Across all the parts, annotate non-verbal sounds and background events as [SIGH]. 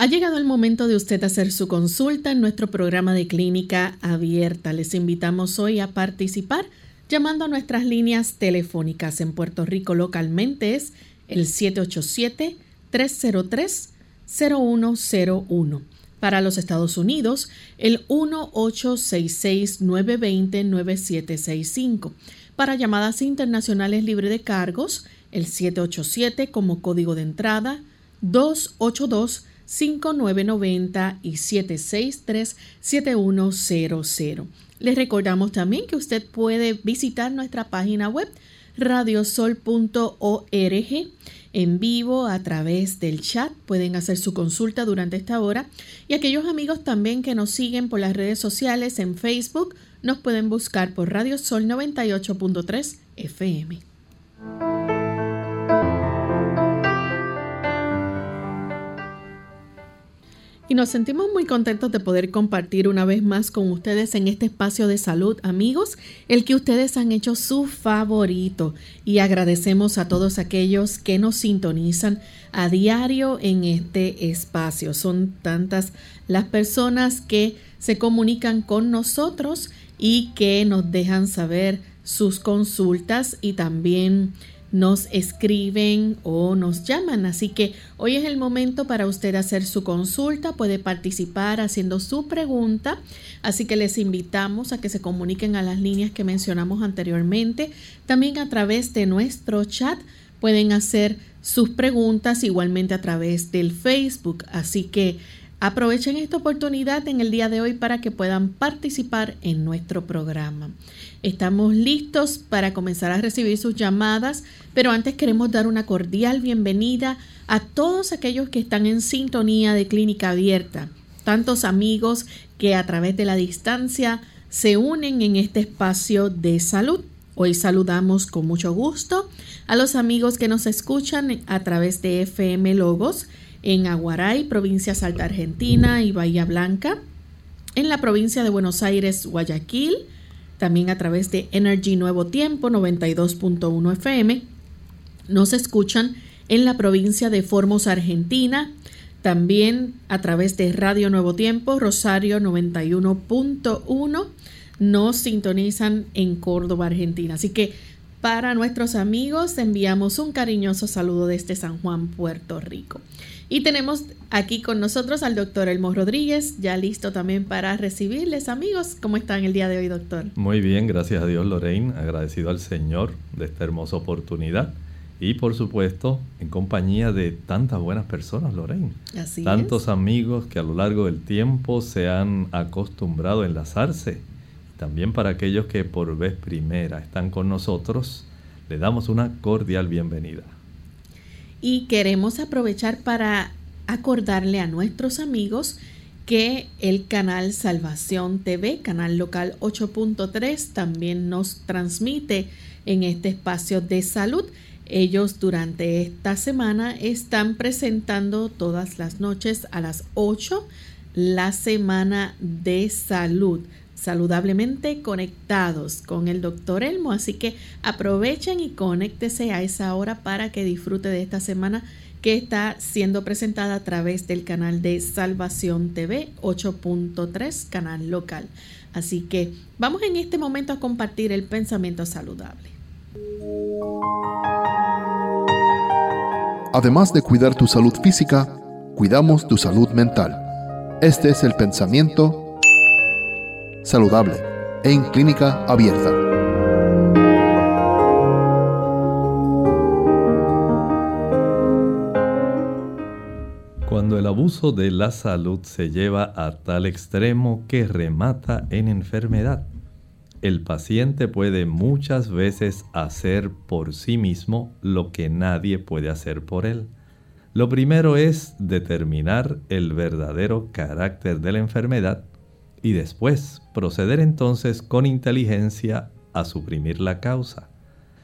Ha llegado el momento de usted hacer su consulta en nuestro programa de clínica abierta. Les invitamos hoy a participar llamando a nuestras líneas telefónicas en Puerto Rico localmente es el 787-303-0101. Para los Estados Unidos, el 1866-920-9765. Para llamadas internacionales libre de cargos, el 787 como código de entrada 282 5990 y 763-7100. Les recordamos también que usted puede visitar nuestra página web radiosol.org en vivo a través del chat. Pueden hacer su consulta durante esta hora. Y aquellos amigos también que nos siguen por las redes sociales en Facebook nos pueden buscar por Radio Sol 98.3 FM. Nos sentimos muy contentos de poder compartir una vez más con ustedes en este espacio de salud, amigos, el que ustedes han hecho su favorito. Y agradecemos a todos aquellos que nos sintonizan a diario en este espacio. Son tantas las personas que se comunican con nosotros y que nos dejan saber sus consultas y también nos escriben o nos llaman. Así que hoy es el momento para usted hacer su consulta, puede participar haciendo su pregunta. Así que les invitamos a que se comuniquen a las líneas que mencionamos anteriormente. También a través de nuestro chat pueden hacer sus preguntas igualmente a través del Facebook. Así que aprovechen esta oportunidad en el día de hoy para que puedan participar en nuestro programa. Estamos listos para comenzar a recibir sus llamadas, pero antes queremos dar una cordial bienvenida a todos aquellos que están en sintonía de Clínica Abierta, tantos amigos que a través de la distancia se unen en este espacio de salud. Hoy saludamos con mucho gusto a los amigos que nos escuchan a través de FM Logos en Aguaray, provincia Salta Argentina y Bahía Blanca, en la provincia de Buenos Aires, Guayaquil, también a través de Energy Nuevo Tiempo 92.1 FM. Nos escuchan en la provincia de Formosa, Argentina, también a través de Radio Nuevo Tiempo, Rosario 91.1. Nos sintonizan en Córdoba, Argentina. Así que para nuestros amigos enviamos un cariñoso saludo desde San Juan, Puerto Rico. Y tenemos aquí con nosotros al doctor Elmo Rodríguez, ya listo también para recibirles, amigos. ¿Cómo están el día de hoy, doctor? Muy bien, gracias a Dios, Lorraine. Agradecido al Señor de esta hermosa oportunidad. Y por supuesto, en compañía de tantas buenas personas, Lorraine. Así Tantos amigos que a lo largo del tiempo se han acostumbrado a enlazarse. También para aquellos que por vez primera están con nosotros, le damos una cordial bienvenida y queremos aprovechar para acordarle a nuestros amigos que el canal Salvación TV, canal local 8.3, también nos transmite en este espacio de salud. Ellos durante esta semana están presentando todas las noches a las 8 la semana de salud saludablemente conectados con el doctor Elmo. Así que aprovechen y conéctese a esa hora para que disfrute de esta semana que está siendo presentada a través del canal de Salvación TV 8.3, canal local. Así que vamos en este momento a compartir el pensamiento saludable. Además de cuidar tu salud física, cuidamos tu salud mental. Este es el pensamiento saludable en clínica abierta. Cuando el abuso de la salud se lleva a tal extremo que remata en enfermedad. el paciente puede muchas veces hacer por sí mismo lo que nadie puede hacer por él. Lo primero es determinar el verdadero carácter de la enfermedad y después proceder entonces con inteligencia a suprimir la causa.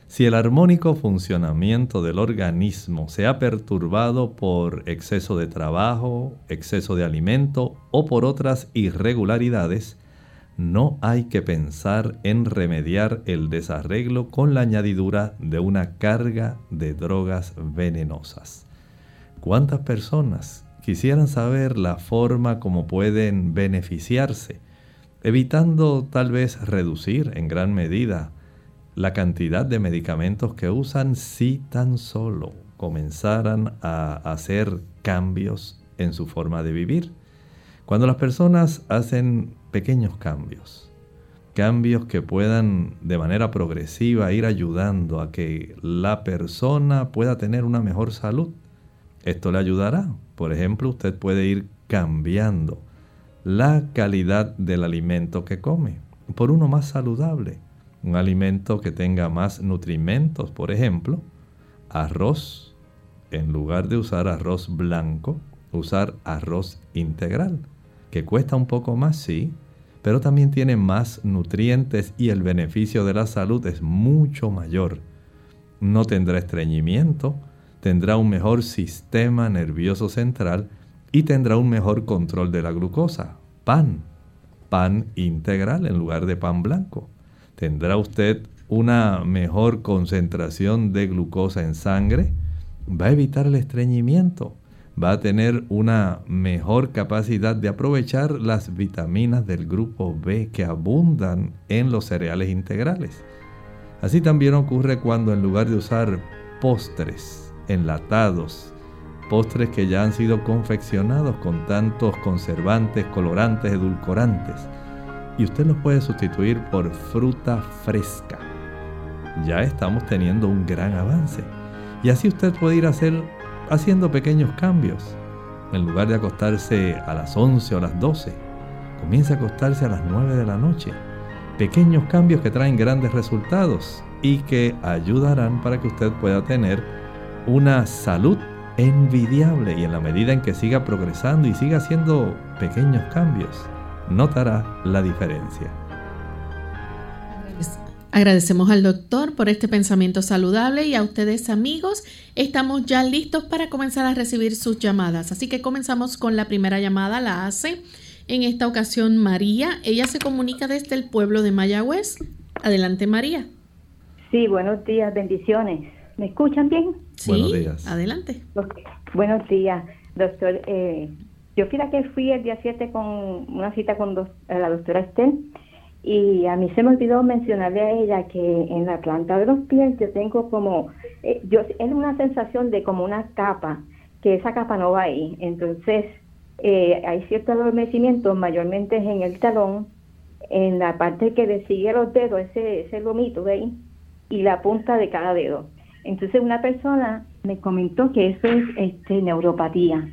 Si el armónico funcionamiento del organismo se ha perturbado por exceso de trabajo, exceso de alimento o por otras irregularidades, no hay que pensar en remediar el desarreglo con la añadidura de una carga de drogas venenosas. ¿Cuántas personas quisieran saber la forma como pueden beneficiarse, evitando tal vez reducir en gran medida la cantidad de medicamentos que usan si tan solo comenzaran a hacer cambios en su forma de vivir? Cuando las personas hacen pequeños cambios, cambios que puedan de manera progresiva ir ayudando a que la persona pueda tener una mejor salud. Esto le ayudará. Por ejemplo, usted puede ir cambiando la calidad del alimento que come por uno más saludable. Un alimento que tenga más nutrimentos, por ejemplo, arroz, en lugar de usar arroz blanco, usar arroz integral, que cuesta un poco más, sí, pero también tiene más nutrientes y el beneficio de la salud es mucho mayor. No tendrá estreñimiento, tendrá un mejor sistema nervioso central y tendrá un mejor control de la glucosa. Pan, pan integral en lugar de pan blanco. Tendrá usted una mejor concentración de glucosa en sangre. Va a evitar el estreñimiento va a tener una mejor capacidad de aprovechar las vitaminas del grupo B que abundan en los cereales integrales. Así también ocurre cuando en lugar de usar postres enlatados, postres que ya han sido confeccionados con tantos conservantes, colorantes, edulcorantes, y usted los puede sustituir por fruta fresca. Ya estamos teniendo un gran avance. Y así usted puede ir hacer haciendo pequeños cambios. En lugar de acostarse a las 11 o las 12, comienza a acostarse a las 9 de la noche. Pequeños cambios que traen grandes resultados y que ayudarán para que usted pueda tener una salud envidiable y en la medida en que siga progresando y siga haciendo pequeños cambios, notará la diferencia. Agradecemos al doctor por este pensamiento saludable y a ustedes amigos. Estamos ya listos para comenzar a recibir sus llamadas. Así que comenzamos con la primera llamada. La hace en esta ocasión María. Ella se comunica desde el pueblo de Mayagüez. Adelante María. Sí, buenos días, bendiciones. ¿Me escuchan bien? Sí, buenos días. Adelante. Buenos días, doctor. Eh, yo fui la que fui el día 7 con una cita con la doctora Estel y a mí se me olvidó mencionarle a ella que en la planta de los pies yo tengo como, eh, yo es una sensación de como una capa, que esa capa no va ahí. Entonces, eh, hay cierto adormecimiento, mayormente en el talón, en la parte que le sigue los dedos, ese, ese lomito de ahí, y la punta de cada dedo. Entonces, una persona me comentó que eso es este, neuropatía,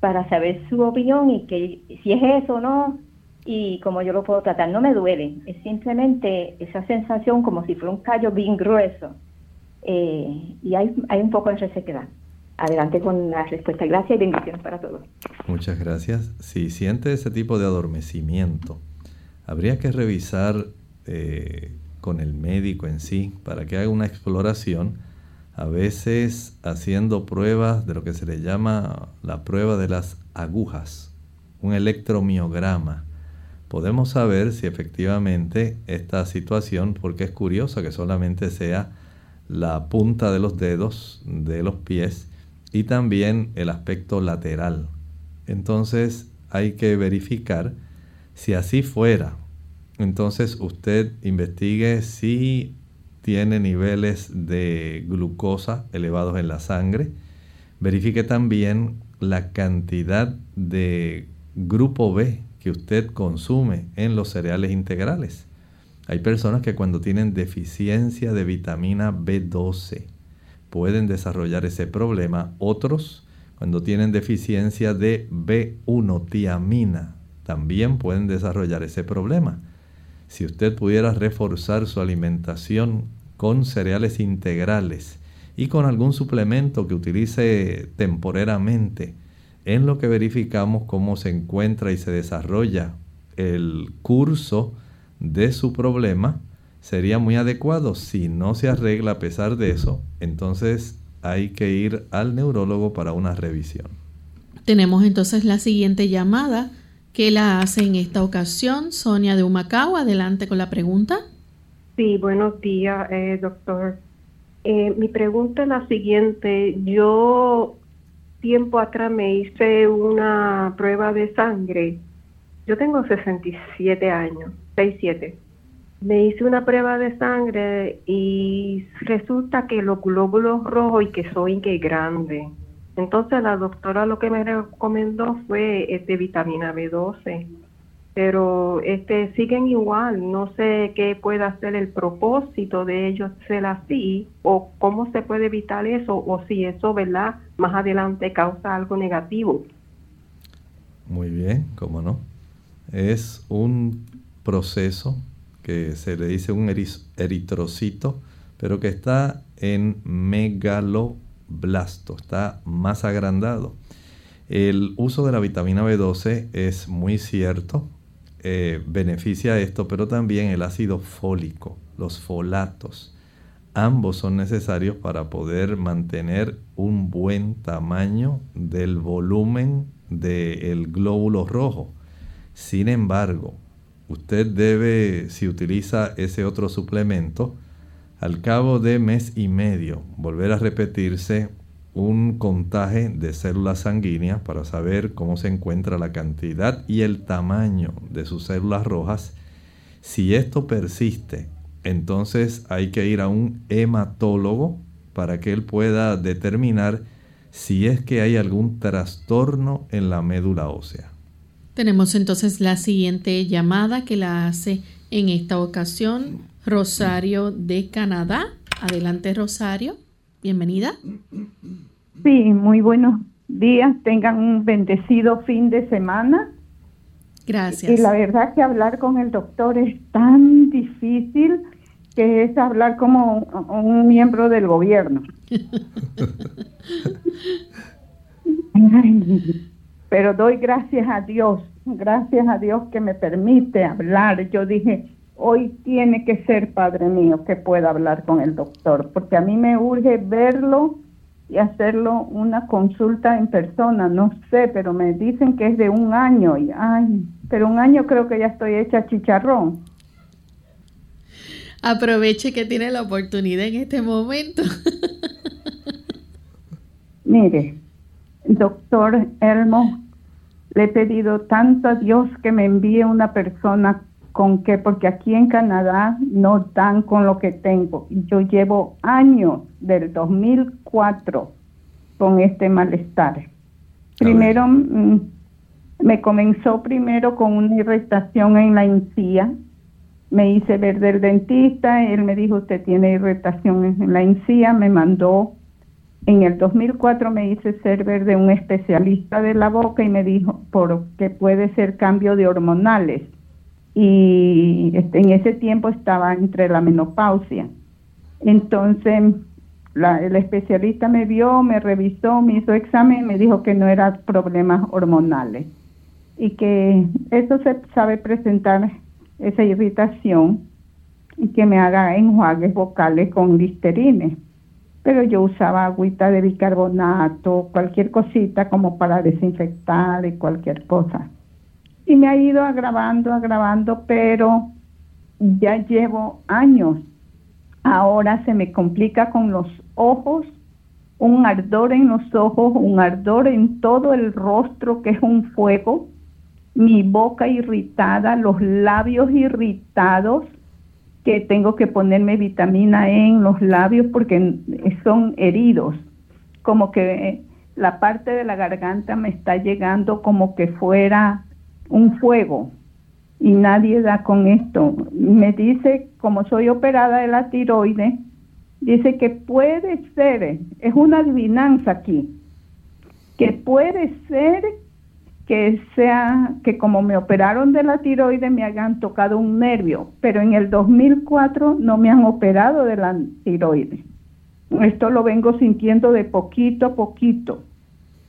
para saber su opinión y que si es eso o no, y como yo lo puedo tratar. No me duele, es simplemente esa sensación como si fuera un callo bien grueso eh, y hay, hay un poco de resequedad. Adelante con la respuesta. Gracias y bendiciones para todos. Muchas gracias. Si siente ese tipo de adormecimiento, habría que revisar eh, con el médico en sí para que haga una exploración, a veces haciendo pruebas de lo que se le llama la prueba de las agujas, un electromiograma podemos saber si efectivamente esta situación, porque es curioso que solamente sea la punta de los dedos de los pies y también el aspecto lateral. Entonces hay que verificar si así fuera. Entonces usted investigue si tiene niveles de glucosa elevados en la sangre. Verifique también la cantidad de grupo B que usted consume en los cereales integrales. Hay personas que cuando tienen deficiencia de vitamina B12 pueden desarrollar ese problema. Otros cuando tienen deficiencia de B1 tiamina también pueden desarrollar ese problema. si usted pudiera reforzar su alimentación con cereales integrales y con algún suplemento que utilice temporeramente, en lo que verificamos cómo se encuentra y se desarrolla el curso de su problema, sería muy adecuado. Si no se arregla a pesar de eso, entonces hay que ir al neurólogo para una revisión. Tenemos entonces la siguiente llamada que la hace en esta ocasión Sonia de Humacao. Adelante con la pregunta. Sí, buenos días, eh, doctor. Eh, mi pregunta es la siguiente. Yo tiempo atrás me hice una prueba de sangre. Yo tengo 67 años, 67. Me hice una prueba de sangre y resulta que los glóbulos rojos y que soy que grande. Entonces la doctora lo que me recomendó fue este vitamina B12 pero este siguen igual. No sé qué puede hacer el propósito de ellos ser así o cómo se puede evitar eso o si eso, ¿verdad? Más adelante causa algo negativo. Muy bien, cómo no. Es un proceso que se le dice un eritrocito, pero que está en megaloblasto, está más agrandado. El uso de la vitamina B12 es muy cierto, eh, beneficia esto, pero también el ácido fólico, los folatos. Ambos son necesarios para poder mantener un buen tamaño del volumen del glóbulo rojo. Sin embargo, usted debe, si utiliza ese otro suplemento, al cabo de mes y medio, volver a repetirse un contaje de células sanguíneas para saber cómo se encuentra la cantidad y el tamaño de sus células rojas. Si esto persiste, entonces hay que ir a un hematólogo para que él pueda determinar si es que hay algún trastorno en la médula ósea. Tenemos entonces la siguiente llamada que la hace en esta ocasión Rosario de Canadá. Adelante Rosario, bienvenida. Sí, muy buenos días. Tengan un bendecido fin de semana. Gracias. Y la verdad que hablar con el doctor es tan difícil que es hablar como un miembro del gobierno. [LAUGHS] Pero doy gracias a Dios, gracias a Dios que me permite hablar. Yo dije, hoy tiene que ser, Padre mío, que pueda hablar con el doctor, porque a mí me urge verlo y hacerlo una consulta en persona, no sé, pero me dicen que es de un año y ay, pero un año creo que ya estoy hecha chicharrón. Aproveche que tiene la oportunidad en este momento. [LAUGHS] Mire, doctor Elmo, le he pedido tanto a Dios que me envíe una persona con que, porque aquí en Canadá no dan con lo que tengo. Yo llevo años, del 2004, con este malestar. Primero, mm, me comenzó primero con una irritación en la encía. Me hice ver del dentista, él me dijo, usted tiene irritación en la encía, me mandó. En el 2004 me hice ser ver de un especialista de la boca y me dijo porque puede ser cambio de hormonales y este, en ese tiempo estaba entre la menopausia. Entonces, el especialista me vio, me revisó, me hizo examen y me dijo que no eran problemas hormonales y que eso se sabe presentar, esa irritación, y que me haga enjuagues vocales con listerine. Pero yo usaba agüita de bicarbonato, cualquier cosita como para desinfectar y cualquier cosa y me ha ido agravando, agravando, pero ya llevo años. Ahora se me complica con los ojos, un ardor en los ojos, un ardor en todo el rostro que es un fuego, mi boca irritada, los labios irritados, que tengo que ponerme vitamina E en los labios porque son heridos, como que la parte de la garganta me está llegando como que fuera un fuego y nadie da con esto. Me dice, como soy operada de la tiroides, dice que puede ser, es una adivinanza aquí, que puede ser que sea que como me operaron de la tiroides me hayan tocado un nervio, pero en el 2004 no me han operado de la tiroides. Esto lo vengo sintiendo de poquito a poquito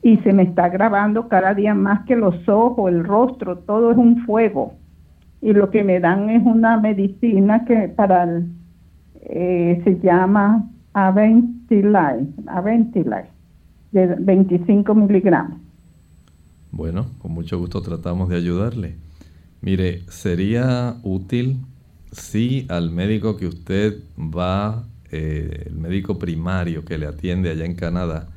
y se me está grabando cada día más que los ojos, el rostro, todo es un fuego. Y lo que me dan es una medicina que para eh, se llama Aventilai, de 25 miligramos. Bueno, con mucho gusto tratamos de ayudarle. Mire, sería útil si al médico que usted va, eh, el médico primario que le atiende allá en Canadá,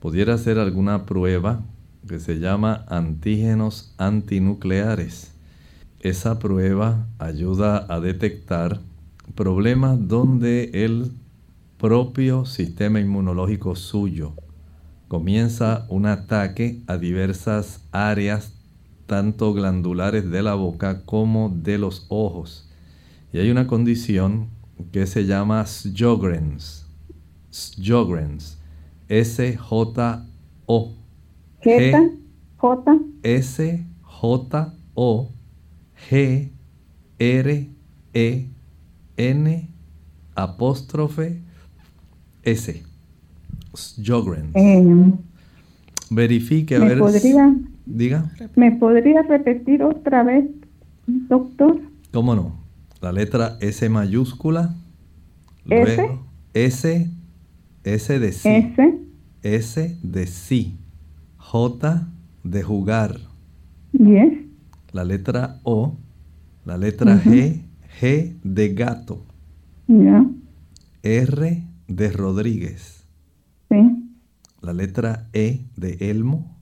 pudiera hacer alguna prueba que se llama antígenos antinucleares. Esa prueba ayuda a detectar problemas donde el propio sistema inmunológico suyo comienza un ataque a diversas áreas, tanto glandulares de la boca como de los ojos. Y hay una condición que se llama Sjogren's. S-J-O. J. J. S-J-O. G. R. E. N. Apóstrofe. S. Jogren. Eh, Verifique a ver. Podría, diga. ¿Me podría repetir otra vez, doctor? ¿Cómo no? La letra S mayúscula. S. S. S de sí. S. S de sí. J de jugar. Yes. La letra O. La letra G. G de gato. Ya. R de Rodríguez. Sí. La letra E de Elmo.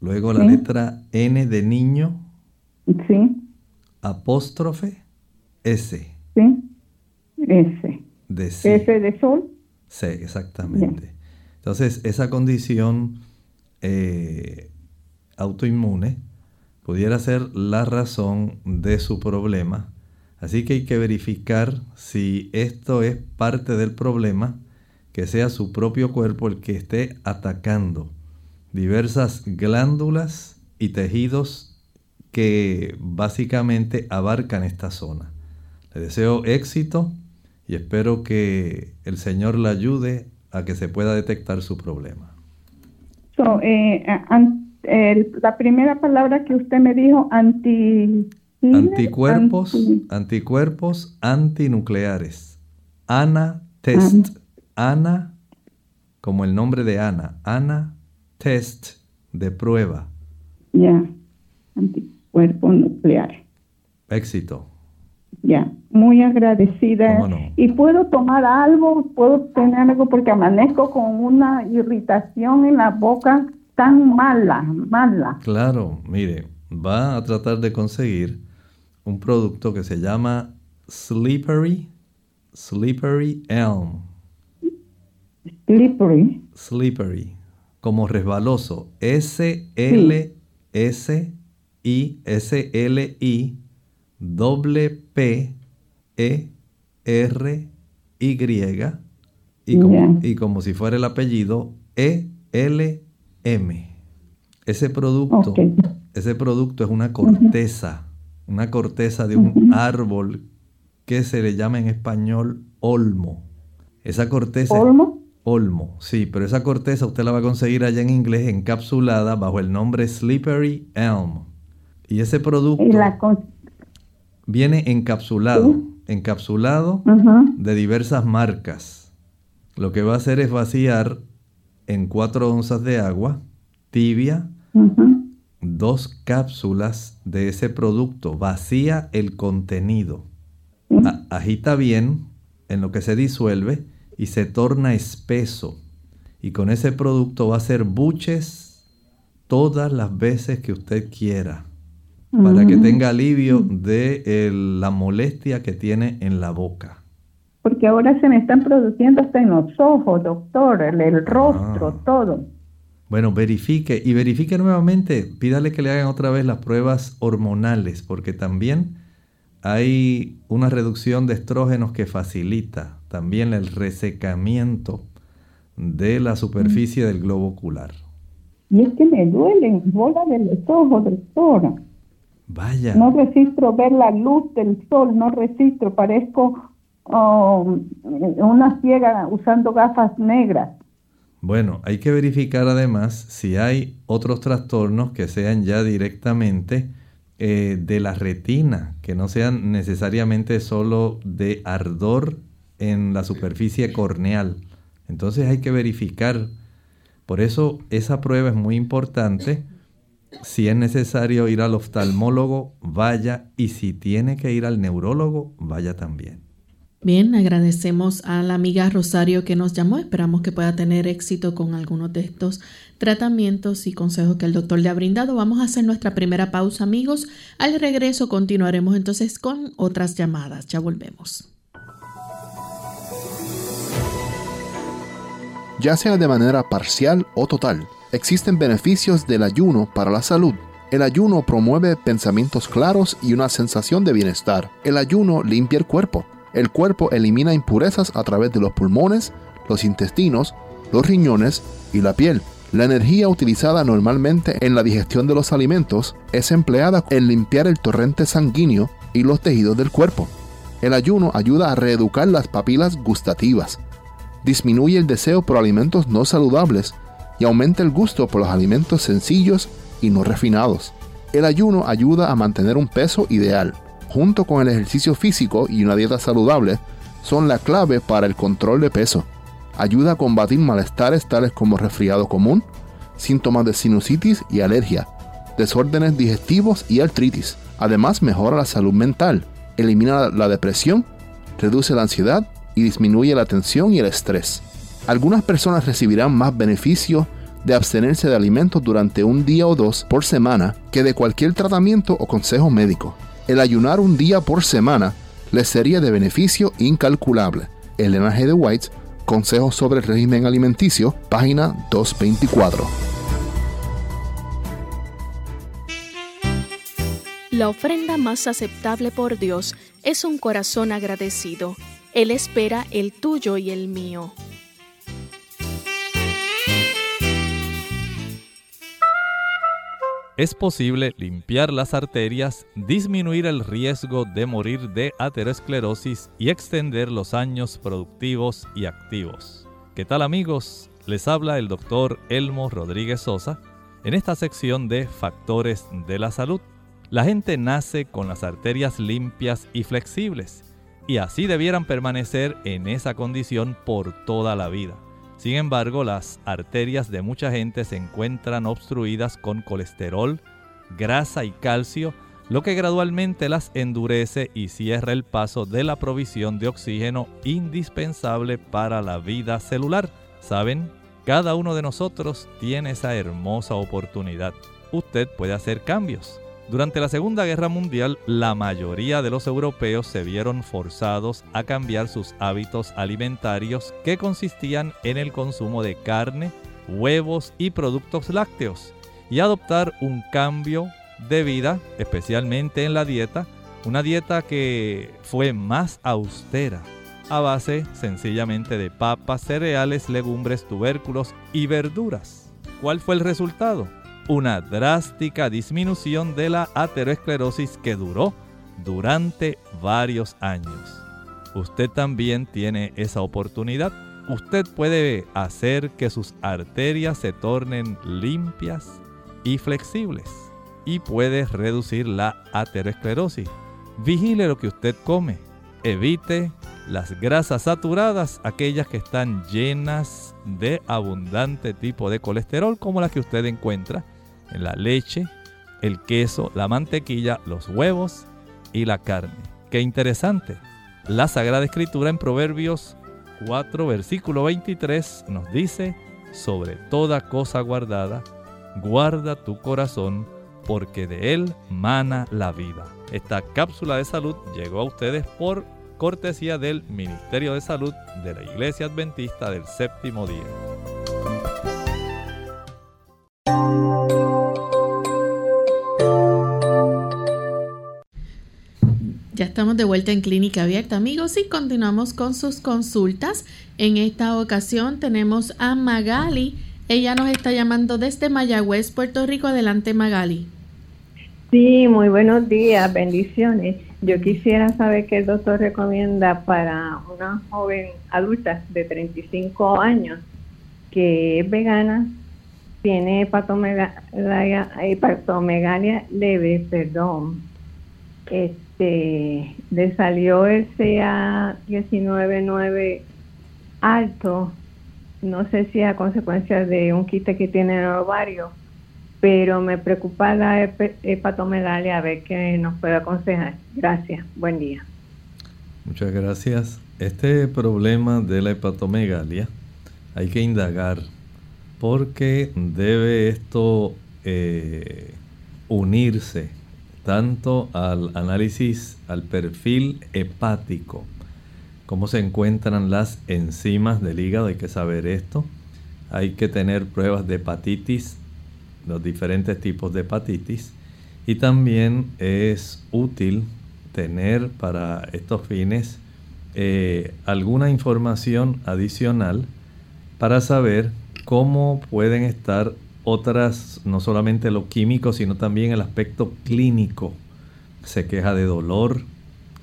Luego la letra N de niño. Sí. Apóstrofe S. Sí. S. De C. S de sol. Sí, exactamente. Entonces, esa condición eh, autoinmune pudiera ser la razón de su problema. Así que hay que verificar si esto es parte del problema que sea su propio cuerpo el que esté atacando diversas glándulas y tejidos que básicamente abarcan esta zona. Le deseo éxito y espero que el Señor le ayude a que se pueda detectar su problema. Eh, la primera palabra que usted me dijo, anti... Anticuerpos, anticuerpos antinucleares. Ana test. Ana, como el nombre de Ana, Ana Test de prueba. Ya, anticuerpo nuclear. Éxito. Ya, muy agradecida. ¿Y puedo tomar algo? ¿Puedo tener algo? Porque amanezco con una irritación en la boca tan mala, mala. Claro, mire, va a tratar de conseguir un producto que se llama Slippery, Slippery Elm. Slippery. Slippery. Como resbaloso. S-L-S-I-S-L-I doble P-E-R-Y y como, y como si fuera el apellido E-L-M. Ese producto, ese producto es una corteza, una corteza de un árbol que se le llama en español olmo. Esa corteza. ¿Olmo? Olmo, sí, pero esa corteza usted la va a conseguir allá en inglés encapsulada bajo el nombre Slippery Elm. Y ese producto viene encapsulado, encapsulado de diversas marcas. Lo que va a hacer es vaciar en 4 onzas de agua tibia dos cápsulas de ese producto. Vacía el contenido. agita bien en lo que se disuelve y se torna espeso. Y con ese producto va a hacer buches todas las veces que usted quiera para que tenga alivio de la molestia que tiene en la boca. Porque ahora se me están produciendo hasta en los ojos, doctor, el, rostro, ah. todo. Bueno, verifique y verifique nuevamente, pídale que le hagan otra vez las pruebas hormonales, porque también hay una reducción de estrógenos que facilita también el resecamiento de la superficie del globo ocular. Y es que me duelen bola del estómago, doctora. Vaya. No registro ver la luz del sol, no registro, parezco oh, una ciega usando gafas negras. Bueno, hay que verificar además si hay otros trastornos que sean ya directamente eh, de la retina, que no sean necesariamente solo de ardor en la superficie corneal. Entonces hay que verificar. Por eso esa prueba es muy importante. Si es necesario ir al oftalmólogo, vaya. Y si tiene que ir al neurólogo, vaya también. Bien, agradecemos a la amiga Rosario que nos llamó. Esperamos que pueda tener éxito con algunos de estos tratamientos y consejos que el doctor le ha brindado. Vamos a hacer nuestra primera pausa, amigos. Al regreso continuaremos entonces con otras llamadas. Ya volvemos. Ya sea de manera parcial o total, existen beneficios del ayuno para la salud. El ayuno promueve pensamientos claros y una sensación de bienestar. El ayuno limpia el cuerpo el cuerpo elimina impurezas a través de los pulmones, los intestinos, los riñones y la piel. La energía utilizada normalmente en la digestión de los alimentos es empleada en limpiar el torrente sanguíneo y los tejidos del cuerpo. El ayuno ayuda a reeducar las papilas gustativas, disminuye el deseo por alimentos no saludables y aumenta el gusto por los alimentos sencillos y no refinados. El ayuno ayuda a mantener un peso ideal, junto con el ejercicio físico y una dieta saludable, son la clave para el control de peso. Ayuda a combatir malestares tales como resfriado común, síntomas de sinusitis y alergia, desórdenes digestivos y artritis. Además mejora la salud mental, elimina la depresión, reduce la ansiedad y disminuye la tensión y el estrés. Algunas personas recibirán más beneficio de abstenerse de alimentos durante un día o dos por semana que de cualquier tratamiento o consejo médico el ayunar un día por semana les sería de beneficio incalculable. Elena G. de White, Consejos sobre el régimen alimenticio, página 224. La ofrenda más aceptable por Dios es un corazón agradecido. Él espera el tuyo y el mío. Es posible limpiar las arterias, disminuir el riesgo de morir de aterosclerosis y extender los años productivos y activos. ¿Qué tal amigos? Les habla el doctor Elmo Rodríguez Sosa en esta sección de Factores de la Salud. La gente nace con las arterias limpias y flexibles y así debieran permanecer en esa condición por toda la vida. Sin embargo, las arterias de mucha gente se encuentran obstruidas con colesterol, grasa y calcio, lo que gradualmente las endurece y cierra el paso de la provisión de oxígeno indispensable para la vida celular. ¿Saben? Cada uno de nosotros tiene esa hermosa oportunidad. Usted puede hacer cambios. Durante la Segunda Guerra Mundial, la mayoría de los europeos se vieron forzados a cambiar sus hábitos alimentarios que consistían en el consumo de carne, huevos y productos lácteos y adoptar un cambio de vida, especialmente en la dieta, una dieta que fue más austera, a base sencillamente de papas, cereales, legumbres, tubérculos y verduras. ¿Cuál fue el resultado? Una drástica disminución de la aterosclerosis que duró durante varios años. Usted también tiene esa oportunidad. Usted puede hacer que sus arterias se tornen limpias y flexibles y puede reducir la aterosclerosis. Vigile lo que usted come. Evite las grasas saturadas, aquellas que están llenas de abundante tipo de colesterol como las que usted encuentra la leche, el queso, la mantequilla, los huevos y la carne. Qué interesante. La Sagrada Escritura en Proverbios 4, versículo 23 nos dice, sobre toda cosa guardada, guarda tu corazón, porque de él mana la vida. Esta cápsula de salud llegó a ustedes por cortesía del Ministerio de Salud de la Iglesia Adventista del Séptimo Día. Estamos de vuelta en Clínica Abierta, amigos, y continuamos con sus consultas. En esta ocasión tenemos a Magali. Ella nos está llamando desde Mayagüez, Puerto Rico. Adelante, Magali. Sí, muy buenos días, bendiciones. Yo quisiera saber qué el doctor recomienda para una joven adulta de 35 años que es vegana, tiene hepatomegalia, hepatomegalia leve, perdón. Este, le salió el CA199 alto, no sé si a consecuencia de un quite que tiene en el ovario, pero me preocupa la hepatomegalia, a ver qué nos puede aconsejar. Gracias, buen día. Muchas gracias. Este problema de la hepatomegalia hay que indagar porque debe esto eh, unirse tanto al análisis, al perfil hepático, cómo se encuentran las enzimas del hígado, hay que saber esto. Hay que tener pruebas de hepatitis los diferentes tipos de hepatitis. Y también es útil tener para estos fines eh, alguna información adicional para saber cómo pueden estar otras, no solamente lo químico, sino también el aspecto clínico. Se queja de dolor,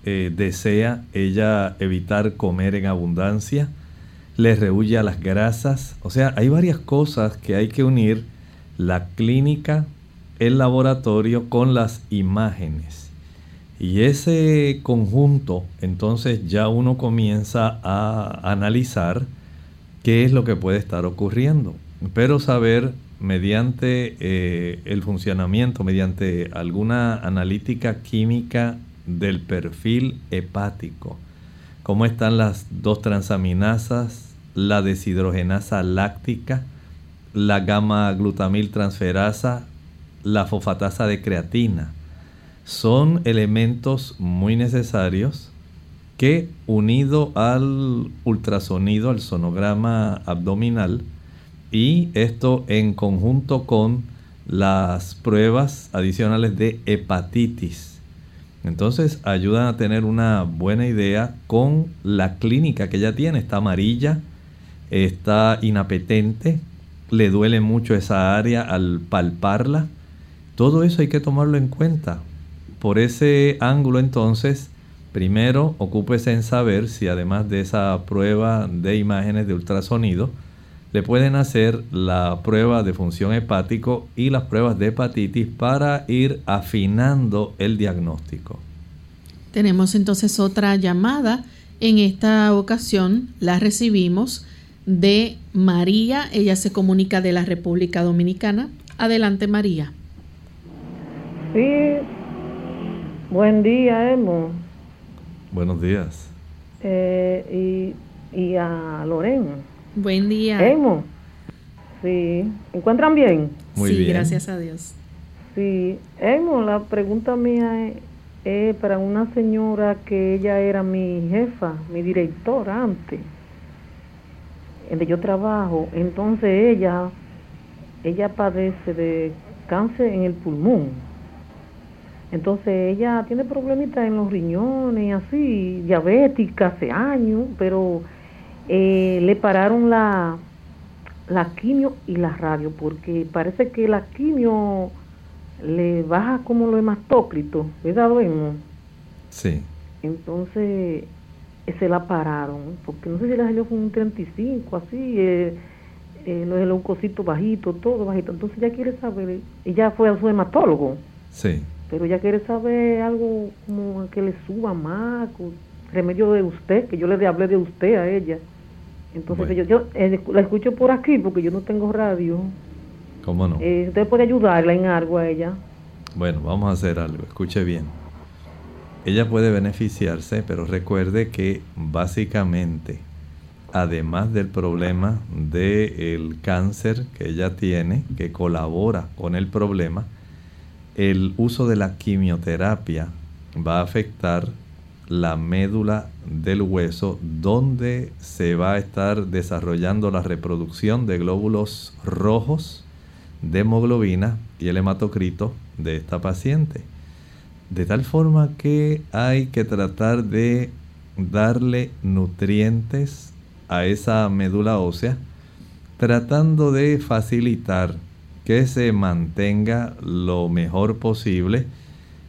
eh, desea ella evitar comer en abundancia, le rehuye a las grasas, o sea, hay varias cosas que hay que unir la clínica, el laboratorio con las imágenes. Y ese conjunto, entonces ya uno comienza a analizar qué es lo que puede estar ocurriendo. Pero saber mediante eh, el funcionamiento, mediante alguna analítica química del perfil hepático, cómo están las dos transaminasas, la deshidrogenasa láctica, la gamma glutamil transferasa, la fosfatasa de creatina. Son elementos muy necesarios que unido al ultrasonido, al sonograma abdominal, y esto en conjunto con las pruebas adicionales de hepatitis. Entonces ayudan a tener una buena idea con la clínica que ella tiene. Está amarilla, está inapetente, le duele mucho esa área al palparla. Todo eso hay que tomarlo en cuenta. Por ese ángulo entonces, primero ocúpese en saber si además de esa prueba de imágenes de ultrasonido, le pueden hacer la prueba de función hepático y las pruebas de hepatitis para ir afinando el diagnóstico. Tenemos entonces otra llamada. En esta ocasión la recibimos de María. Ella se comunica de la República Dominicana. Adelante, María. Sí. Buen día, Emo. Buenos días. Eh, y, y, a Lorena. Buen día. Emo. Sí. ¿Encuentran bien? Muy sí, gracias a Dios. Sí. Emo, la pregunta mía es, es para una señora que ella era mi jefa, mi directora antes donde yo trabajo, entonces ella, ella padece de cáncer en el pulmón. Entonces ella tiene problemitas en los riñones, y así, diabética hace años, pero eh, le pararon la, la quimio y la radio, porque parece que la quimio le baja como lo hemastócrito, ¿verdad? Vemos. Sí. Entonces se la pararon, porque no sé si la salió con un 35, así, eh, eh, los leucocitos bajitos, todo bajito. Entonces ella quiere saber, ella fue a su hematólogo. Sí. Pero ella quiere saber algo como que le suba más, remedio de usted, que yo le hablé de usted a ella. Entonces yo, yo eh, la escucho por aquí porque yo no tengo radio. ¿Cómo no? Eh, usted puede ayudarla en algo a ella. Bueno, vamos a hacer algo, escuche bien ella puede beneficiarse, pero recuerde que básicamente, además del problema del cáncer que ella tiene, que colabora con el problema, el uso de la quimioterapia va a afectar la médula del hueso donde se va a estar desarrollando la reproducción de glóbulos rojos de hemoglobina y el hematocrito de esta paciente. De tal forma que hay que tratar de darle nutrientes a esa médula ósea tratando de facilitar que se mantenga lo mejor posible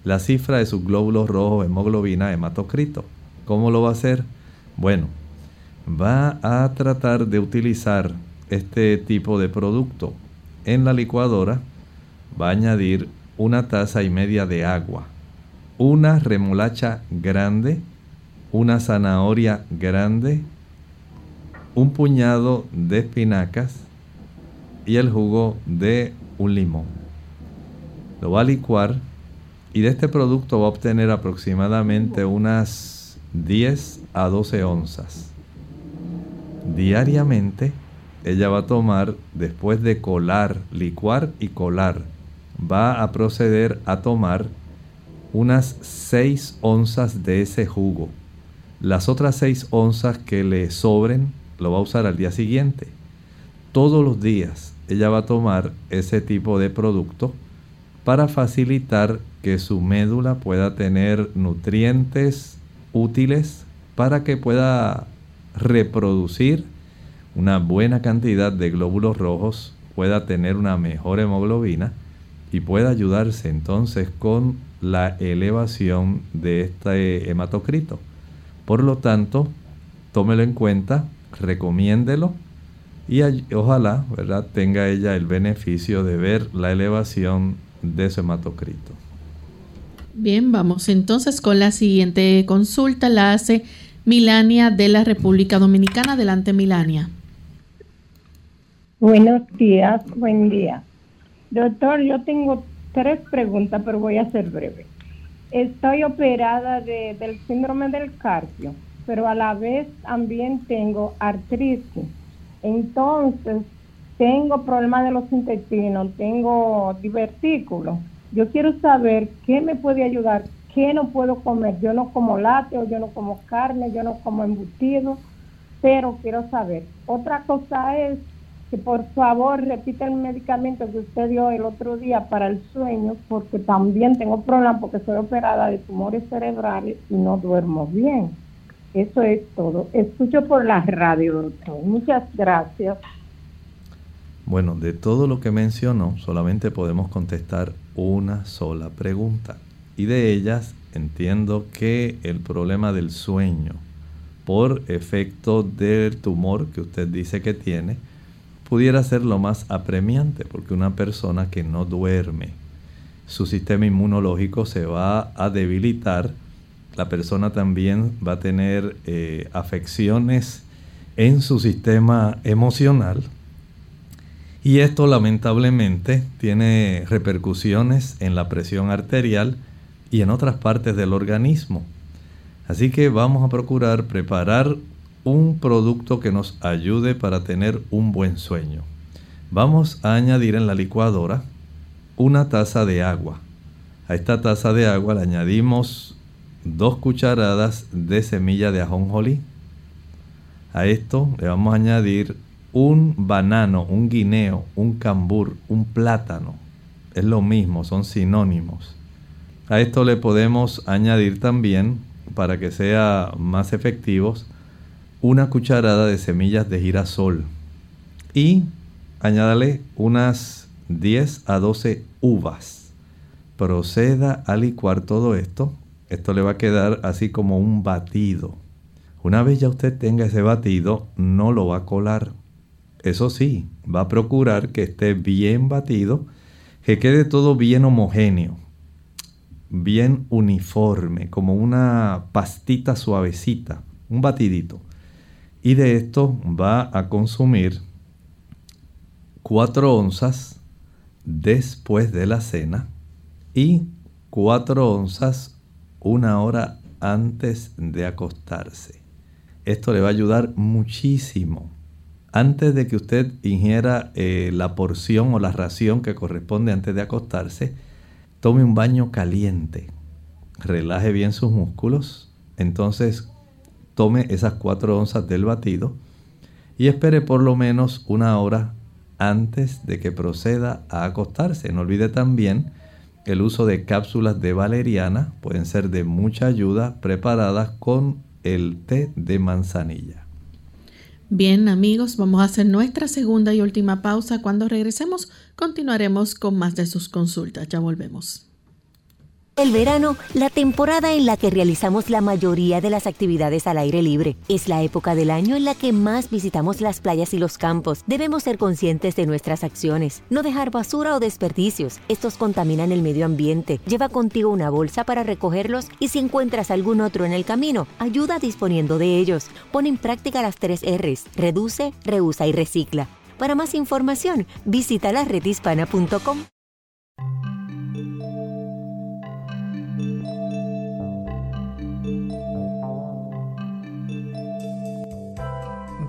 la cifra de sus glóbulos rojos, hemoglobina, hematocrito. ¿Cómo lo va a hacer? Bueno, va a tratar de utilizar este tipo de producto. En la licuadora va a añadir una taza y media de agua, una remolacha grande, una zanahoria grande, un puñado de espinacas y el jugo de un limón. Lo va a licuar y de este producto va a obtener aproximadamente unas 10 a 12 onzas. Diariamente ella va a tomar, después de colar, licuar y colar, va a proceder a tomar unas 6 onzas de ese jugo. Las otras 6 onzas que le sobren lo va a usar al día siguiente. Todos los días ella va a tomar ese tipo de producto para facilitar que su médula pueda tener nutrientes útiles para que pueda reproducir una buena cantidad de glóbulos rojos, pueda tener una mejor hemoglobina y pueda ayudarse entonces con la elevación de este hematocrito. Por lo tanto, tómelo en cuenta, recomiéndelo y ojalá ¿verdad? tenga ella el beneficio de ver la elevación de su hematocrito. Bien, vamos entonces con la siguiente consulta. La hace Milania de la República Dominicana. Adelante, Milania. Buenos días, buen día. Doctor, yo tengo tres preguntas, pero voy a ser breve. Estoy operada de, del síndrome del cardio, pero a la vez también tengo artritis. Entonces, tengo problemas de los intestinos, tengo divertículos yo quiero saber qué me puede ayudar, qué no puedo comer. Yo no como lácteos, yo no como carne, yo no como embutido, pero quiero saber. Otra cosa es que por favor repita el medicamento que usted dio el otro día para el sueño, porque también tengo problemas porque soy operada de tumores cerebrales y no duermo bien. Eso es todo. Escucho por la radio, doctor. Muchas gracias. Bueno, de todo lo que mencionó, solamente podemos contestar una sola pregunta. Y de ellas entiendo que el problema del sueño, por efecto del tumor que usted dice que tiene, pudiera ser lo más apremiante, porque una persona que no duerme, su sistema inmunológico se va a debilitar, la persona también va a tener eh, afecciones en su sistema emocional, y esto lamentablemente tiene repercusiones en la presión arterial y en otras partes del organismo. Así que vamos a procurar preparar un producto que nos ayude para tener un buen sueño. Vamos a añadir en la licuadora una taza de agua. A esta taza de agua le añadimos dos cucharadas de semilla de ajonjolí. A esto le vamos a añadir un banano, un guineo, un cambur, un plátano. Es lo mismo, son sinónimos. A esto le podemos añadir también, para que sea más efectivos, una cucharada de semillas de girasol. Y añádale unas 10 a 12 uvas. Proceda a licuar todo esto. Esto le va a quedar así como un batido. Una vez ya usted tenga ese batido, no lo va a colar eso sí, va a procurar que esté bien batido, que quede todo bien homogéneo, bien uniforme, como una pastita suavecita, un batidito. Y de esto va a consumir 4 onzas después de la cena y 4 onzas una hora antes de acostarse. Esto le va a ayudar muchísimo antes de que usted ingiera eh, la porción o la ración que corresponde antes de acostarse, tome un baño caliente, relaje bien sus músculos, entonces tome esas cuatro onzas del batido y espere por lo menos una hora antes de que proceda a acostarse. No olvide también el uso de cápsulas de valeriana, pueden ser de mucha ayuda preparadas con el té de manzanilla. Bien amigos, vamos a hacer nuestra segunda y última pausa. Cuando regresemos continuaremos con más de sus consultas. Ya volvemos. El verano, la temporada en la que realizamos la mayoría de las actividades al aire libre. Es la época del año en la que más visitamos las playas y los campos. Debemos ser conscientes de nuestras acciones. No dejar basura o desperdicios. Estos contaminan el medio ambiente. Lleva contigo una bolsa para recogerlos y si encuentras algún otro en el camino, ayuda disponiendo de ellos. Pon en práctica las tres R's. Reduce, reusa y recicla. Para más información, visita la redhispana.com.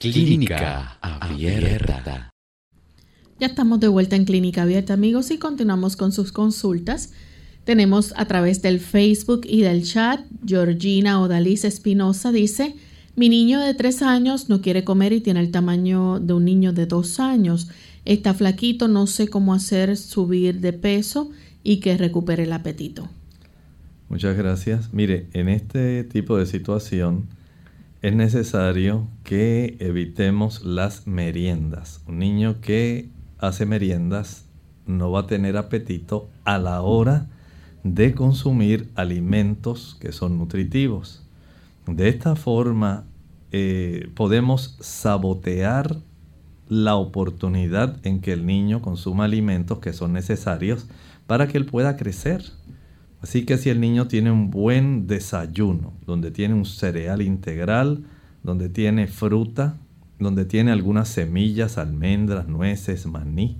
Clínica Abierta. Ya estamos de vuelta en Clínica Abierta, amigos, y continuamos con sus consultas. Tenemos a través del Facebook y del chat, Georgina Odaliz Espinosa dice, mi niño de tres años no quiere comer y tiene el tamaño de un niño de dos años. Está flaquito, no sé cómo hacer subir de peso y que recupere el apetito. Muchas gracias. Mire, en este tipo de situación, es necesario que evitemos las meriendas. Un niño que hace meriendas no va a tener apetito a la hora de consumir alimentos que son nutritivos. De esta forma eh, podemos sabotear la oportunidad en que el niño consuma alimentos que son necesarios para que él pueda crecer. Así que si el niño tiene un buen desayuno, donde tiene un cereal integral, donde tiene fruta, donde tiene algunas semillas, almendras, nueces, maní,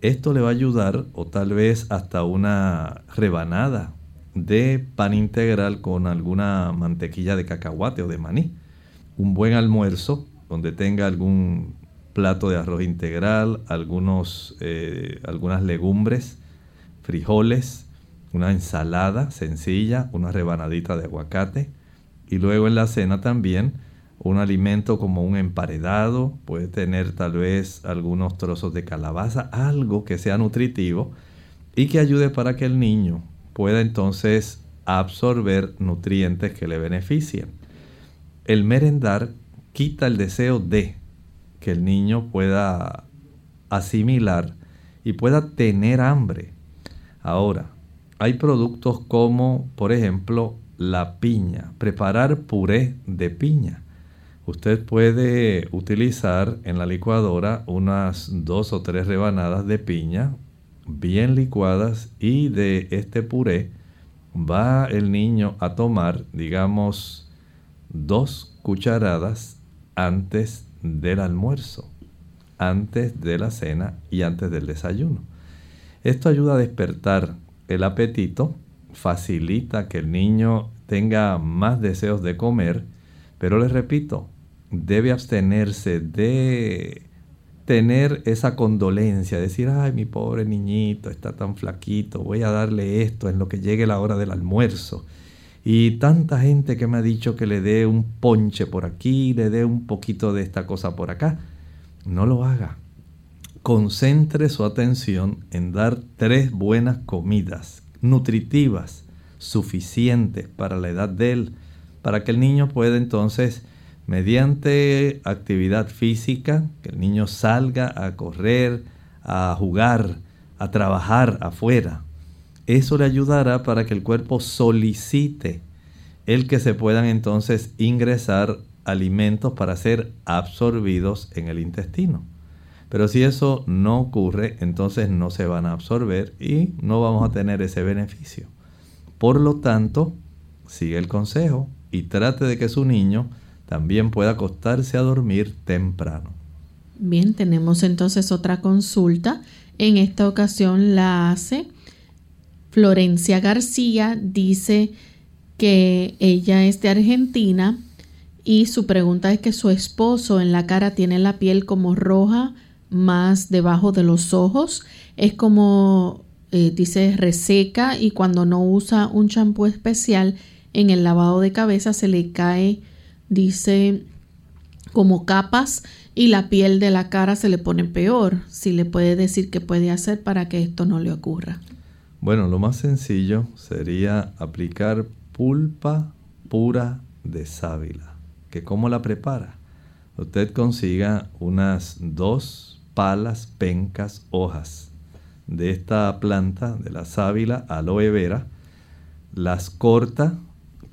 esto le va a ayudar o tal vez hasta una rebanada de pan integral con alguna mantequilla de cacahuate o de maní. Un buen almuerzo donde tenga algún plato de arroz integral, algunos, eh, algunas legumbres, frijoles, una ensalada sencilla, una rebanadita de aguacate y luego en la cena también un alimento como un emparedado, puede tener tal vez algunos trozos de calabaza, algo que sea nutritivo y que ayude para que el niño pueda entonces absorber nutrientes que le beneficien. El merendar quita el deseo de que el niño pueda asimilar y pueda tener hambre. Ahora, hay productos como, por ejemplo, la piña, preparar puré de piña. Usted puede utilizar en la licuadora unas dos o tres rebanadas de piña bien licuadas y de este puré va el niño a tomar, digamos, dos cucharadas antes del almuerzo, antes de la cena y antes del desayuno. Esto ayuda a despertar el apetito, facilita que el niño tenga más deseos de comer, pero les repito, debe abstenerse de tener esa condolencia, decir, ay, mi pobre niñito está tan flaquito, voy a darle esto en lo que llegue la hora del almuerzo. Y tanta gente que me ha dicho que le dé un ponche por aquí, le dé un poquito de esta cosa por acá. No lo haga. Concentre su atención en dar tres buenas comidas nutritivas, suficientes para la edad de él, para que el niño pueda entonces, mediante actividad física, que el niño salga a correr, a jugar, a trabajar afuera. Eso le ayudará para que el cuerpo solicite el que se puedan entonces ingresar alimentos para ser absorbidos en el intestino. Pero si eso no ocurre, entonces no se van a absorber y no vamos a tener ese beneficio. Por lo tanto, sigue el consejo y trate de que su niño también pueda acostarse a dormir temprano. Bien, tenemos entonces otra consulta. En esta ocasión la hace Florencia García. Dice que ella es de Argentina y su pregunta es que su esposo en la cara tiene la piel como roja más debajo de los ojos. Es como, eh, dice, reseca y cuando no usa un champú especial en el lavado de cabeza se le cae, dice, como capas y la piel de la cara se le pone peor. Si le puede decir qué puede hacer para que esto no le ocurra. Bueno, lo más sencillo sería aplicar pulpa pura de sábila. ¿Que cómo la prepara? Usted consiga unas dos palas, pencas, hojas de esta planta, de la sábila, aloe vera, las corta,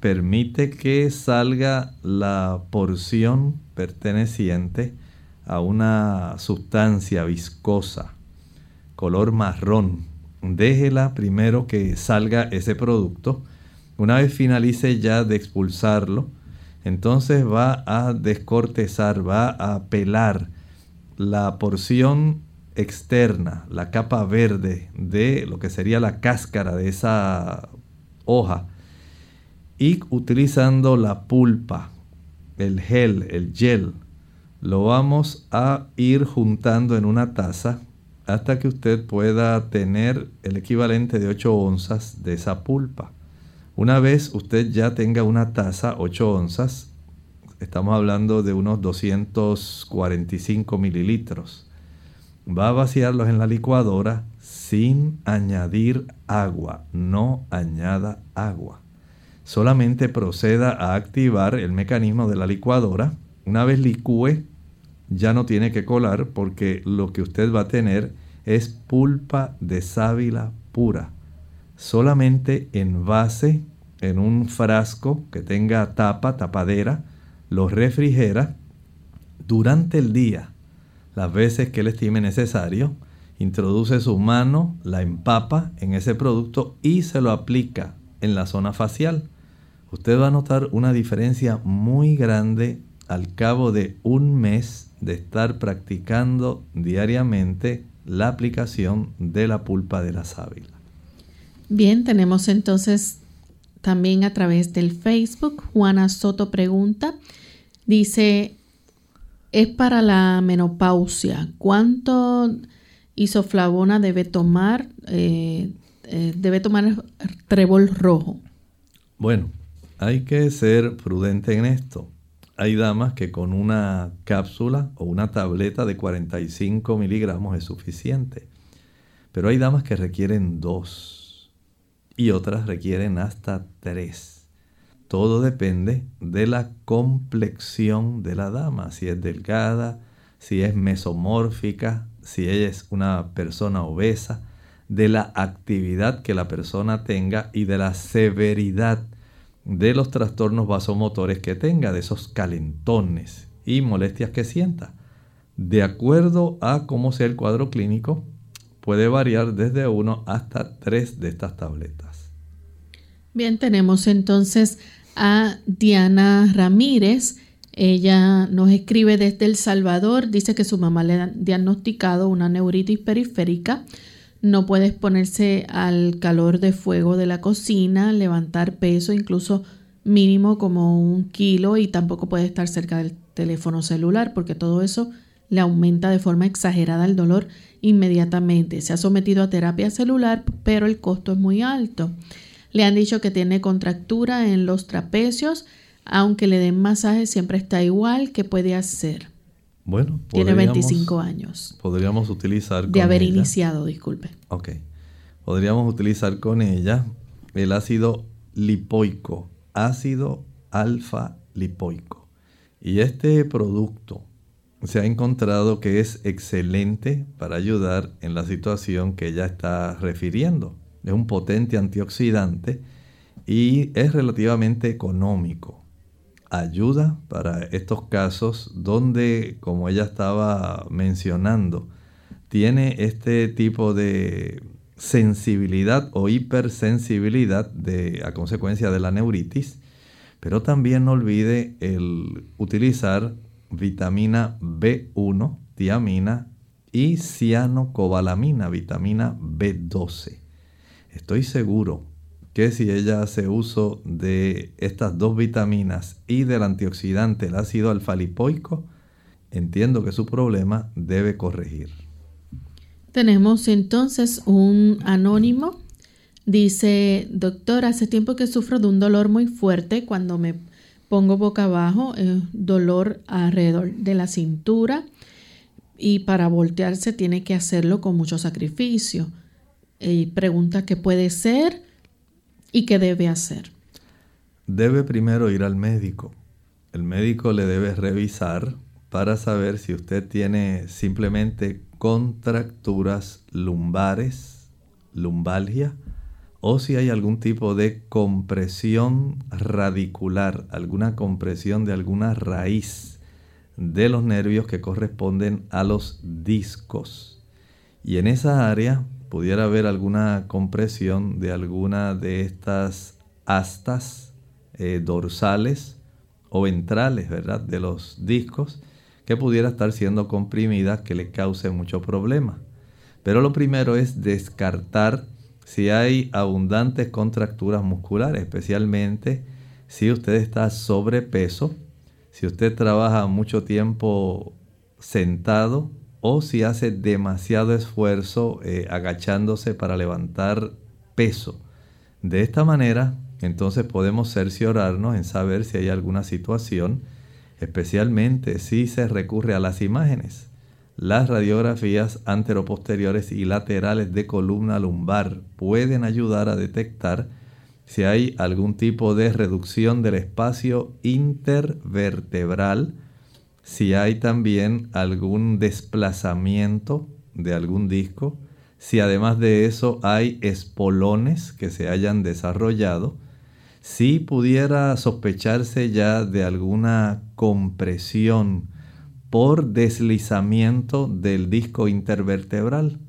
permite que salga la porción perteneciente a una sustancia viscosa, color marrón. Déjela primero que salga ese producto. Una vez finalice ya de expulsarlo, entonces va a descortezar, va a pelar la porción externa, la capa verde de lo que sería la cáscara de esa hoja y utilizando la pulpa, el gel, el gel, lo vamos a ir juntando en una taza hasta que usted pueda tener el equivalente de 8 onzas de esa pulpa. Una vez usted ya tenga una taza, 8 onzas, Estamos hablando de unos 245 mililitros. Va a vaciarlos en la licuadora sin añadir agua. No añada agua. Solamente proceda a activar el mecanismo de la licuadora. Una vez licúe, ya no tiene que colar porque lo que usted va a tener es pulpa de sábila pura. Solamente en base, en un frasco que tenga tapa, tapadera, lo refrigera durante el día, las veces que él estime necesario, introduce su mano, la empapa en ese producto y se lo aplica en la zona facial. Usted va a notar una diferencia muy grande al cabo de un mes de estar practicando diariamente la aplicación de la pulpa de la sábila. Bien, tenemos entonces también a través del Facebook, Juana Soto pregunta, Dice, es para la menopausia. ¿Cuánto isoflavona debe tomar? Eh, eh, debe tomar trébol rojo. Bueno, hay que ser prudente en esto. Hay damas que con una cápsula o una tableta de 45 miligramos es suficiente. Pero hay damas que requieren dos y otras requieren hasta tres. Todo depende de la complexión de la dama, si es delgada, si es mesomórfica, si ella es una persona obesa, de la actividad que la persona tenga y de la severidad de los trastornos vasomotores que tenga, de esos calentones y molestias que sienta. De acuerdo a cómo sea el cuadro clínico, puede variar desde uno hasta tres de estas tabletas. Bien, tenemos entonces a Diana Ramírez. Ella nos escribe desde El Salvador, dice que su mamá le ha diagnosticado una neuritis periférica, no puede exponerse al calor de fuego de la cocina, levantar peso, incluso mínimo como un kilo y tampoco puede estar cerca del teléfono celular porque todo eso le aumenta de forma exagerada el dolor inmediatamente. Se ha sometido a terapia celular, pero el costo es muy alto. Le han dicho que tiene contractura en los trapecios, aunque le den masaje siempre está igual. ¿Qué puede hacer? Bueno, tiene 25 años. Podríamos utilizar. De haber iniciado, disculpe. Ok. Podríamos utilizar con ella el ácido lipoico, ácido alfa lipoico. Y este producto se ha encontrado que es excelente para ayudar en la situación que ella está refiriendo. Es un potente antioxidante y es relativamente económico. Ayuda para estos casos donde, como ella estaba mencionando, tiene este tipo de sensibilidad o hipersensibilidad a consecuencia de la neuritis, pero también no olvide el utilizar vitamina B1, tiamina y cianocobalamina, vitamina B12. Estoy seguro que si ella hace uso de estas dos vitaminas y del antioxidante, el ácido alfa-lipoico, entiendo que su problema debe corregir. Tenemos entonces un anónimo. Dice, doctor, hace tiempo que sufro de un dolor muy fuerte cuando me pongo boca abajo, eh, dolor alrededor de la cintura y para voltearse tiene que hacerlo con mucho sacrificio. Pregunta qué puede ser y qué debe hacer. Debe primero ir al médico. El médico le debe revisar para saber si usted tiene simplemente contracturas lumbares, lumbalgia, o si hay algún tipo de compresión radicular, alguna compresión de alguna raíz de los nervios que corresponden a los discos. Y en esa área pudiera haber alguna compresión de alguna de estas astas eh, dorsales o ventrales, ¿verdad? De los discos que pudiera estar siendo comprimida que le cause mucho problema. Pero lo primero es descartar si hay abundantes contracturas musculares, especialmente si usted está sobrepeso, si usted trabaja mucho tiempo sentado o si hace demasiado esfuerzo eh, agachándose para levantar peso. De esta manera, entonces podemos cerciorarnos en saber si hay alguna situación, especialmente si se recurre a las imágenes. Las radiografías anteroposteriores y laterales de columna lumbar pueden ayudar a detectar si hay algún tipo de reducción del espacio intervertebral, si hay también algún desplazamiento de algún disco, si además de eso hay espolones que se hayan desarrollado, si pudiera sospecharse ya de alguna compresión por deslizamiento del disco intervertebral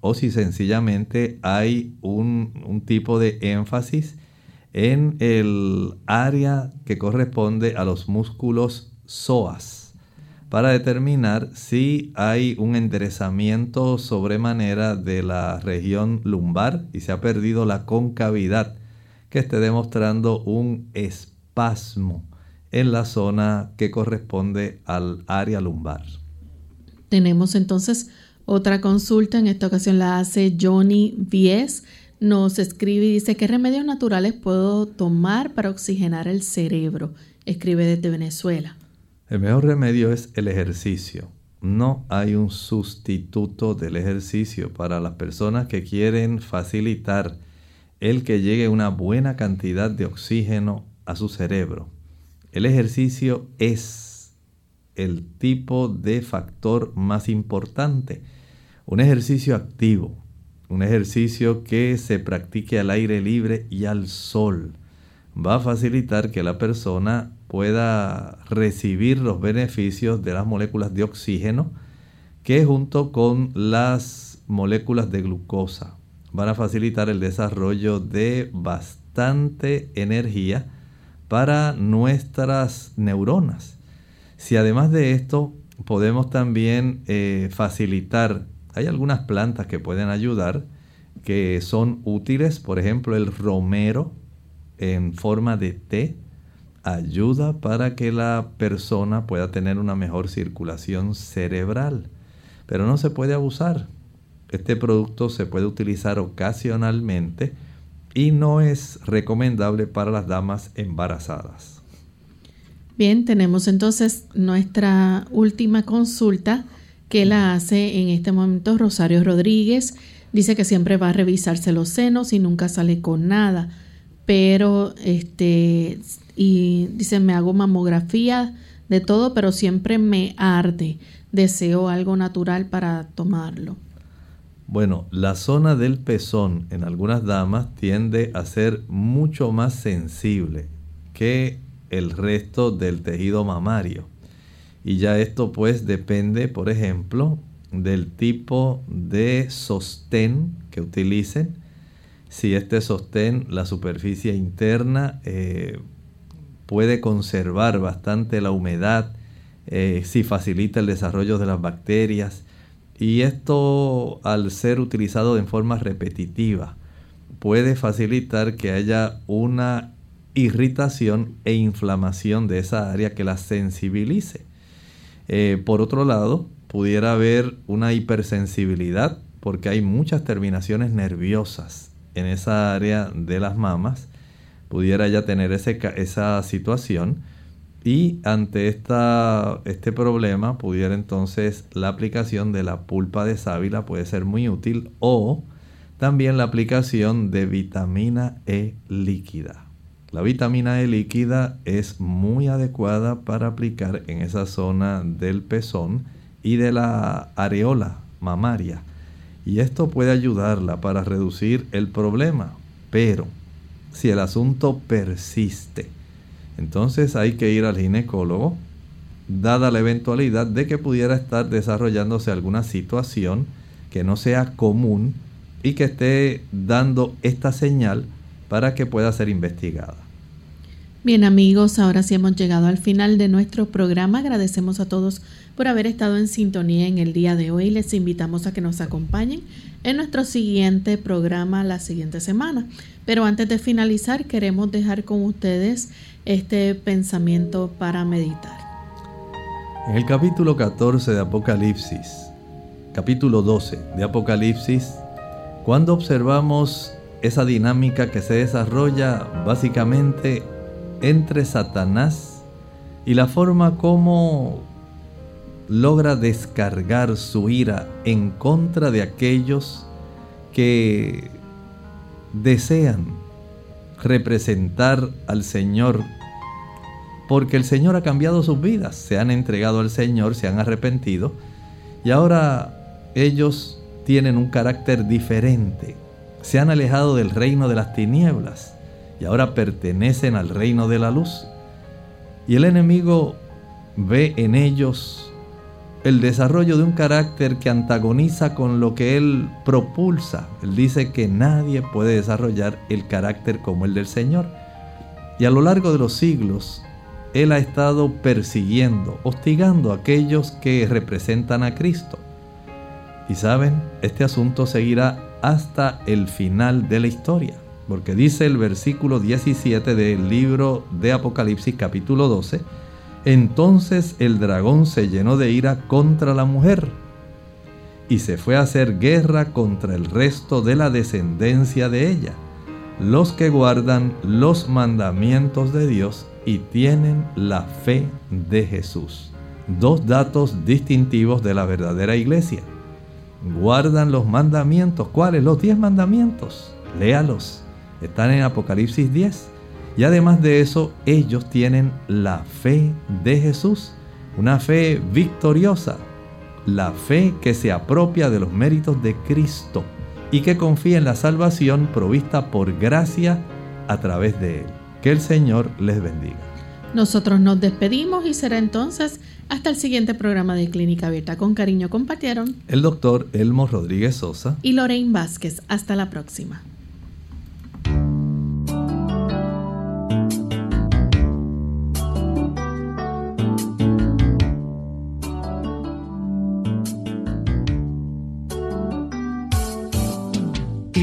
o si sencillamente hay un, tipo de énfasis en el área que corresponde a los músculos psoas para determinar si hay un enderezamiento sobremanera de la región lumbar y se ha perdido la concavidad que esté demostrando un espasmo en la zona que corresponde al área lumbar. Tenemos entonces otra consulta, en esta ocasión la hace Johnny Vies. Nos escribe y dice, ¿qué remedios naturales puedo tomar para oxigenar el cerebro? Escribe desde Venezuela. El mejor remedio es el ejercicio. No hay un sustituto del ejercicio para las personas que quieren facilitar el que llegue una buena cantidad de oxígeno a su cerebro. El ejercicio es el tipo de factor más importante. Un ejercicio activo, un ejercicio que se practique al aire libre y al sol, va a facilitar que la persona pueda recibir los beneficios de las moléculas de oxígeno que junto con las moléculas de glucosa van a facilitar el desarrollo de bastante energía para nuestras neuronas. Si además de esto podemos también eh, facilitar, hay algunas plantas que pueden ayudar, que son útiles, por ejemplo el romero en forma de té, ayuda para que la persona pueda tener una mejor circulación cerebral, pero no se puede abusar. Este producto se puede utilizar ocasionalmente y no es recomendable para las damas embarazadas. Bien, tenemos entonces nuestra última consulta que la hace en este momento Rosario Rodríguez. Dice que siempre va a revisarse los senos y nunca sale con nada, pero este y dice me hago mamografía de todo, pero siempre me arde. Deseo algo natural para tomarlo. Bueno, la zona del pezón en algunas damas tiende a ser mucho más sensible que el resto del tejido mamario. Y ya esto pues depende, por ejemplo, del tipo de sostén que utilicen. Si este sostén, la superficie interna, eh, puede conservar bastante la humedad, eh, si facilita el desarrollo de las bacterias. Y esto al ser utilizado en forma repetitiva puede facilitar que haya una irritación e inflamación de esa área que la sensibilice. Eh, por otro lado, pudiera haber una hipersensibilidad porque hay muchas terminaciones nerviosas en esa área de las mamas. Pudiera ya tener esa situación y ante esta, este problema pudiera entonces la aplicación de la pulpa de sábila puede ser muy útil o también la aplicación de vitamina E líquida. La vitamina E líquida es muy adecuada para aplicar en esa zona del pezón y de la areola mamaria. Y esto puede ayudarla para reducir el problema. Pero si el asunto persiste, entonces hay que ir al ginecólogo, dada la eventualidad de que pudiera estar desarrollándose alguna situación que no sea común y que esté dando esta señal para que pueda ser investigada. Bien amigos, ahora sí hemos llegado al final de nuestro programa. Agradecemos a todos por haber estado en sintonía en el día de hoy. Les invitamos a que nos acompañen en nuestro siguiente programa la siguiente semana. Pero antes de finalizar, queremos dejar con ustedes este pensamiento para meditar. En el capítulo 14 de Apocalipsis, capítulo 12 de Apocalipsis, cuando observamos esa dinámica que se desarrolla básicamente entre Satanás y la forma como logra descargar su ira en contra de aquellos que desean representar al Señor, porque el Señor ha cambiado sus vidas, se han entregado al Señor, se han arrepentido, y ahora ellos tienen un carácter diferente, se han alejado del reino de las tinieblas y ahora pertenecen al reino de la luz. Y el enemigo ve en ellos el desarrollo de un carácter que antagoniza con lo que él propulsa. Él dice que nadie puede desarrollar el carácter como el del Señor. Y a lo largo de los siglos, él ha estado persiguiendo, hostigando a aquellos que representan a Cristo. Y saben, este asunto seguirá hasta el final de la historia. Porque dice el versículo 17 del libro de Apocalipsis capítulo 12, entonces el dragón se llenó de ira contra la mujer y se fue a hacer guerra contra el resto de la descendencia de ella, los que guardan los mandamientos de Dios y tienen la fe de Jesús. Dos datos distintivos de la verdadera iglesia. Guardan los mandamientos. ¿Cuáles? Los diez mandamientos. Léalos están en Apocalipsis 10. Y además de eso, ellos tienen la fe de Jesús, una fe victoriosa, la fe que se apropia de los méritos de Cristo y que confía en la salvación provista por gracia a través de Él. Que el Señor les bendiga. Nosotros nos despedimos y será entonces hasta el siguiente programa de Clínica Abierta. Con cariño compartieron el doctor Elmo Rodríguez Sosa y Lorraine Vázquez. Hasta la próxima.